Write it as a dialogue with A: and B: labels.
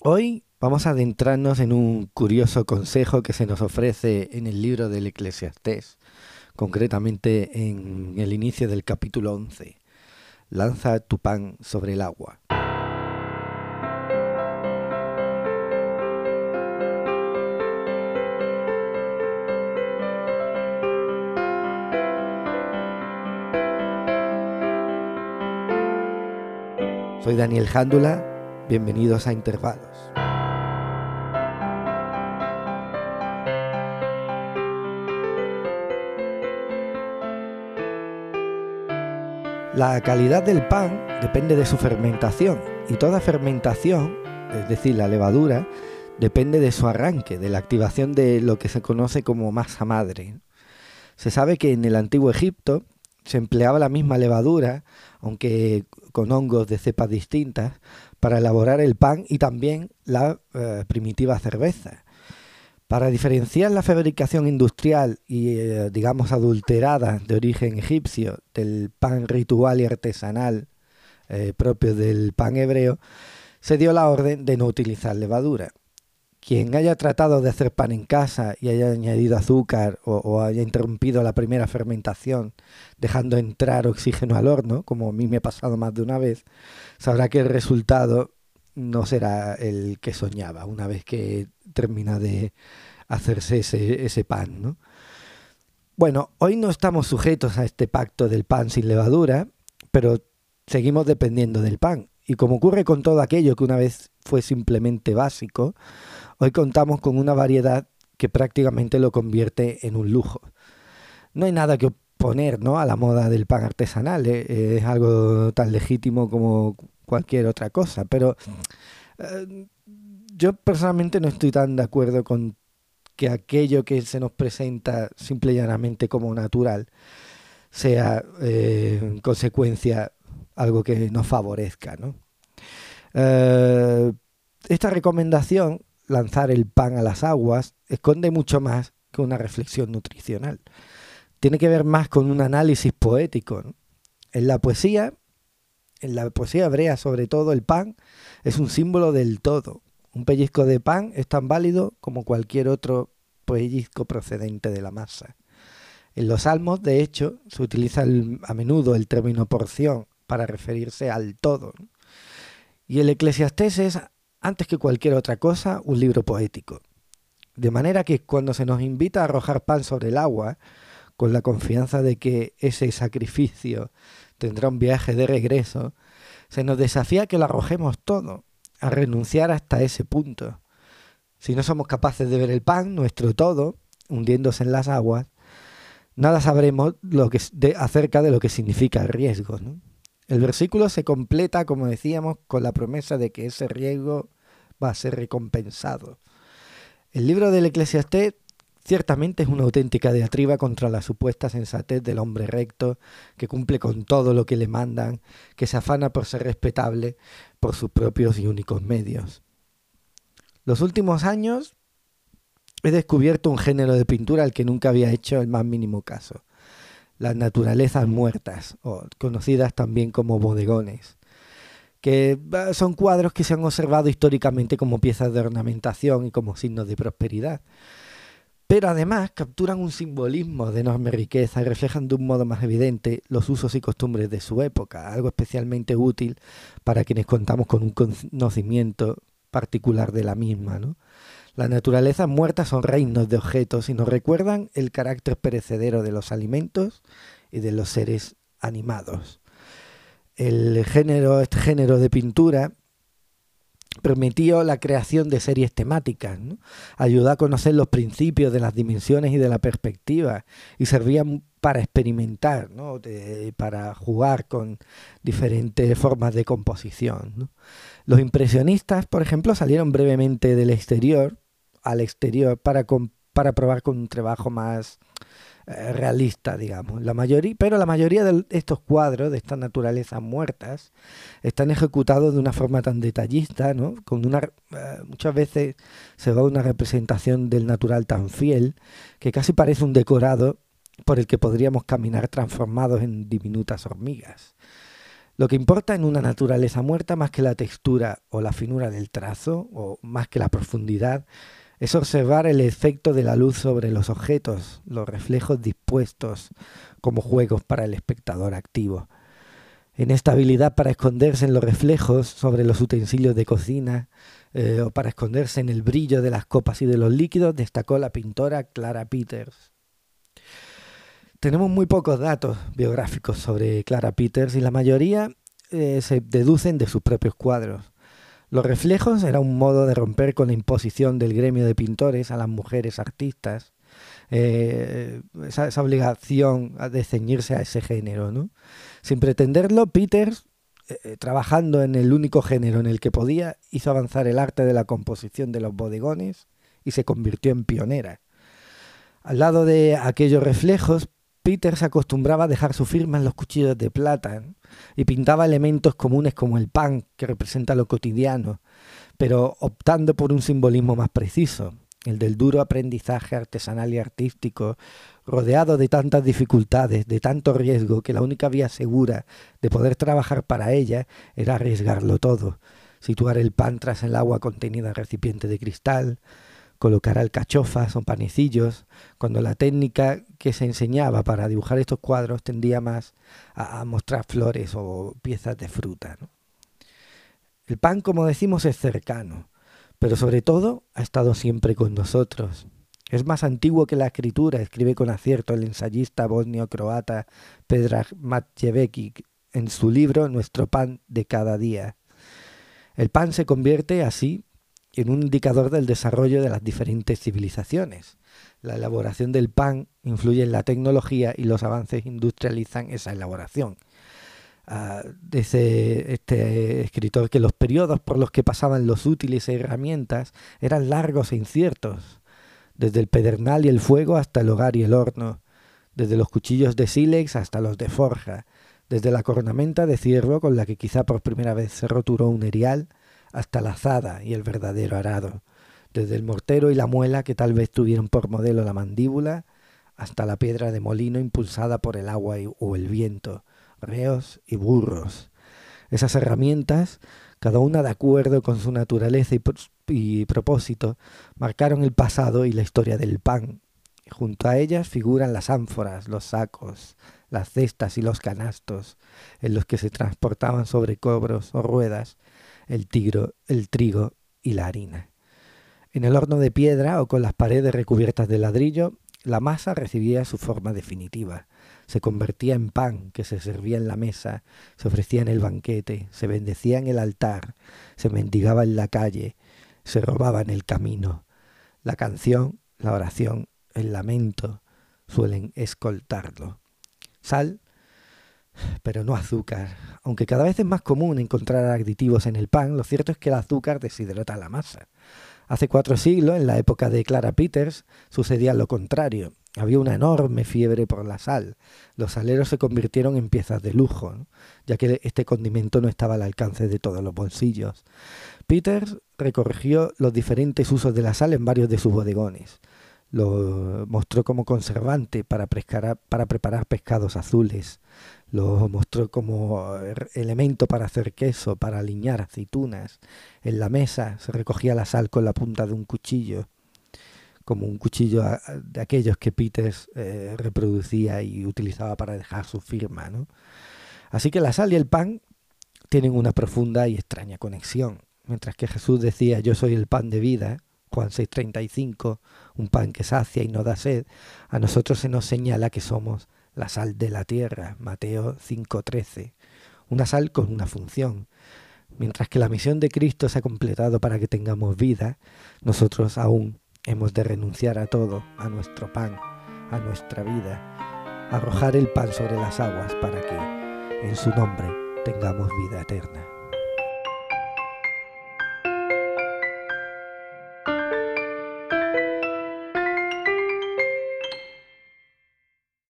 A: Hoy vamos a adentrarnos en un curioso consejo que se nos ofrece en el libro del Eclesiastés, concretamente en el inicio del capítulo 11. Lanza tu pan sobre el agua. Soy Daniel Jándula, bienvenidos a Intervalos. La calidad del pan depende de su fermentación y toda fermentación, es decir, la levadura, depende de su arranque, de la activación de lo que se conoce como masa madre. Se sabe que en el antiguo Egipto se empleaba la misma levadura, aunque con hongos de cepas distintas, para elaborar el pan y también la eh, primitiva cerveza. Para diferenciar la fabricación industrial y, eh, digamos, adulterada de origen egipcio del pan ritual y artesanal eh, propio del pan hebreo, se dio la orden de no utilizar levadura. Quien haya tratado de hacer pan en casa y haya añadido azúcar o, haya interrumpido la primera fermentación dejando entrar oxígeno al horno, como a mí me ha pasado más de una vez, sabrá que el resultado no será el que soñaba una vez que termina de hacerse ese, pan. ¿no? Bueno, hoy no estamos sujetos a este pacto del pan sin levadura, pero seguimos dependiendo del pan. Y como ocurre con todo aquello que una vez fue simplemente básico, hoy contamos con una variedad que prácticamente lo convierte en un lujo. No hay nada que oponer ¿no? a la moda del pan artesanal, ¿eh? es algo tan legítimo como cualquier otra cosa, pero eh, yo personalmente no estoy tan de acuerdo con que aquello que se nos presenta simple y llanamente como natural sea eh, en consecuencia algo que nos favorezca. ¿no? Esta recomendación, lanzar el pan a las aguas, esconde mucho más que una reflexión nutricional. Tiene que ver más con un análisis poético. En la poesía, en la poesía hebrea sobre todo, el pan es un símbolo del todo. Un pellizco de pan es tan válido como cualquier otro pellizco procedente de la masa. En los salmos, de hecho, se utiliza a menudo el término porción para referirse al todo. Y el Eclesiastés es, antes que cualquier otra cosa, un libro poético. De manera que cuando se nos invita a arrojar pan sobre el agua, con la confianza de que ese sacrificio tendrá un viaje de regreso, se nos desafía que lo arrojemos todo, a renunciar hasta ese punto. Si no somos capaces de ver el pan, nuestro todo, hundiéndose en las aguas, nada sabremos de, acerca de lo que significa el riesgo. ¿no? El versículo se completa, como decíamos, con la promesa de que ese riesgo va a ser recompensado. El libro del Eclesiastés ciertamente es una auténtica diatriba contra la supuesta sensatez del hombre recto, que cumple con todo lo que le mandan, que se afana por ser respetable por sus propios y únicos medios. Los últimos años he descubierto un género de pintura al que nunca había hecho el más mínimo caso. Las naturalezas muertas, o conocidas también como bodegones, que son cuadros que se han observado históricamente como piezas de ornamentación y como signos de prosperidad pero además capturan un simbolismo de enorme riqueza y reflejan de un modo más evidente los usos y costumbres de su época, algo especialmente útil para quienes contamos con un conocimiento particular de la misma. ¿no? Las naturalezas muertas son reinos de objetos y nos recuerdan el carácter perecedero de los alimentos y de los seres animados. El género, este género de pintura permitió la creación de series temáticas, ayudó a conocer los principios de las dimensiones y de la perspectiva y servían para experimentar, ¿no? para jugar con diferentes formas de composición. Los impresionistas, por ejemplo, salieron brevemente del exterior al exterior para, para probar con un trabajo más eh, realista, digamos. La mayoría, pero la mayoría de estos cuadros de estas naturalezas muertas están ejecutados de una forma tan detallista, ¿no? Con una eh, muchas veces se va una representación del natural tan fiel que casi parece un decorado por el que podríamos caminar transformados en diminutas hormigas. Lo que importa en una naturaleza muerta más que la textura o la finura del trazo, o más que la profundidad, es observar el efecto de la luz sobre los objetos, los reflejos dispuestos como juegos para el espectador activo. En esta habilidad para esconderse en los reflejos sobre los utensilios de cocina eh, o para esconderse en el brillo de las copas y de los líquidos destacó la pintora Clara Peters. Tenemos muy pocos datos biográficos sobre Clara Peters y la mayoría eh, se deducen de sus propios cuadros. Los reflejos era un modo de romper con la imposición del gremio de pintores a las mujeres artistas, eh, esa, obligación de ceñirse a ese género. ¿no? Sin pretenderlo, Peters, eh, trabajando en el único género en el que podía, hizo avanzar el arte de la composición de los bodegones y se convirtió en pionera. Al lado de aquellos reflejos, Peter se acostumbraba a dejar su firma en los cuchillos de plata y pintaba elementos comunes como el pan, que representa lo cotidiano, pero optando por un simbolismo más preciso, el del duro aprendizaje artesanal y artístico, rodeado de tantas dificultades, de tanto riesgo, que la única vía segura de poder trabajar para ella era arriesgarlo todo, situar el pan tras el agua contenida en recipiente de cristal, colocar alcachofas o panecillos, cuando la técnica que se enseñaba para dibujar estos cuadros tendía más a, mostrar flores o piezas de fruta. El pan, como decimos, es cercano, pero sobre todo ha estado siempre con nosotros. Es más antiguo que la escritura, escribe con acierto el ensayista bosnio-croata Pedrag Matjevekic en su libro Nuestro pan de cada día. El pan se convierte así en un indicador del desarrollo de las diferentes civilizaciones. La elaboración del pan influye en la tecnología y los avances industrializan esa elaboración. Uh, dice este escritor que los periodos por los que pasaban los útiles e herramientas eran largos e inciertos, desde el pedernal y el fuego hasta el hogar y el horno, desde los cuchillos de sílex hasta los de forja, desde la cornamenta de ciervo con la que quizá por primera vez se roturó un erial, hasta la azada y el verdadero arado, desde el mortero y la muela que tal vez tuvieron por modelo la mandíbula, hasta la piedra de molino impulsada por el agua o el viento, reos y burros. Esas herramientas, cada una de acuerdo con su naturaleza y, y propósito, marcaron el pasado y la historia del pan. junto a ellas figuran las ánforas, los sacos, las cestas y los canastos, en los que se transportaban sobre cobros o ruedas el, tigro, el trigo y la harina. En el horno de piedra o con las paredes recubiertas de ladrillo, la masa recibía su forma definitiva. Se convertía en pan que se servía en la mesa, se ofrecía en el banquete, se bendecía en el altar, se mendigaba en la calle, se robaba en el camino. La canción, la oración, el lamento suelen escoltarlo. Sal pero no azúcar. Aunque cada vez es más común encontrar aditivos en el pan, lo cierto es que el azúcar deshidrata la masa. Hace cuatro siglos, en la época de Clara Peters, sucedía lo contrario. Había una enorme fiebre por la sal. Los saleros se convirtieron en piezas de lujo, ya que este condimento no estaba al alcance de todos los bolsillos. Peters recorrió los diferentes usos de la sal en varios de sus bodegones lo mostró como conservante para, para preparar pescados azules, lo mostró como er, elemento para hacer queso, para aliñar aceitunas. En la mesa se recogía la sal con la punta de un cuchillo, como un cuchillo de aquellos que Peters eh, reproducía y utilizaba para dejar su firma. ¿no? Así que la sal y el pan tienen una profunda y extraña conexión. Mientras que Jesús decía yo soy el pan de vida, Juan 6:35, un pan que sacia y no da sed, a nosotros se nos señala que somos la sal de la tierra, Mateo 5:13, una sal con una función. Mientras que la misión de Cristo se ha completado para que tengamos vida, nosotros aún hemos de renunciar a todo, a nuestro pan, a nuestra vida, arrojar el pan sobre las aguas para que, en su nombre, tengamos vida eterna.